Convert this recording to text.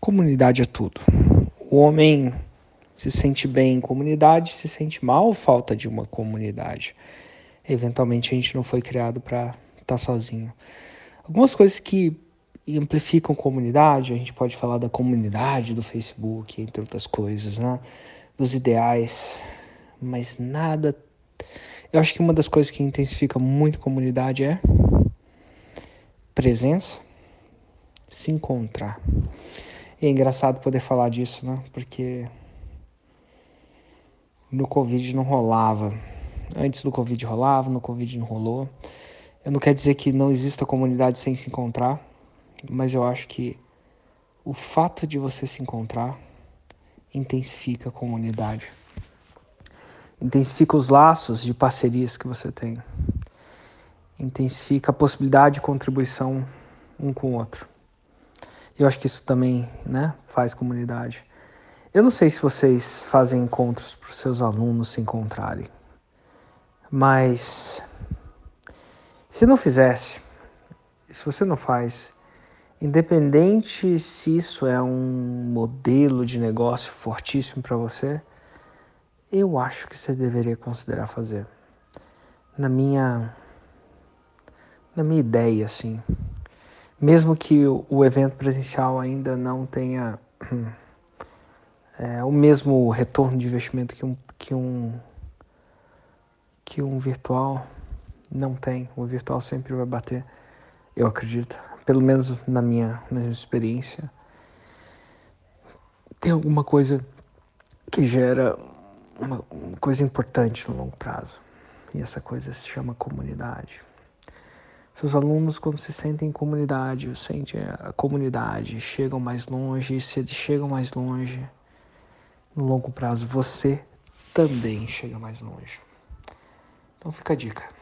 Comunidade é tudo. O homem se sente bem em comunidade, se sente mal falta de uma comunidade. Eventualmente a gente não foi criado para estar tá sozinho. Algumas coisas que amplificam comunidade, a gente pode falar da comunidade do Facebook, entre outras coisas, né? Dos ideais, mas nada. Eu acho que uma das coisas que intensifica muito comunidade é presença, se encontrar. É engraçado poder falar disso, né? Porque no Covid não rolava. Antes do Covid rolava, no Covid não rolou. Eu não quero dizer que não exista comunidade sem se encontrar, mas eu acho que o fato de você se encontrar intensifica a comunidade. Intensifica os laços de parcerias que você tem. Intensifica a possibilidade de contribuição um com o outro. Eu acho que isso também né, faz comunidade. Eu não sei se vocês fazem encontros para os seus alunos se encontrarem, mas se não fizesse, se você não faz, independente se isso é um modelo de negócio fortíssimo para você, eu acho que você deveria considerar fazer. Na minha na minha ideia assim mesmo que o evento presencial ainda não tenha é, o mesmo retorno de investimento que um, que um, que um virtual não tem. O virtual sempre vai bater, eu acredito, pelo menos na minha, na minha experiência. Tem alguma coisa que gera uma, uma coisa importante no longo prazo. E essa coisa se chama comunidade. Seus alunos, quando se sentem em comunidade, sentem a comunidade, chegam mais longe, e se eles chegam mais longe, no longo prazo você também chega mais longe. Então fica a dica.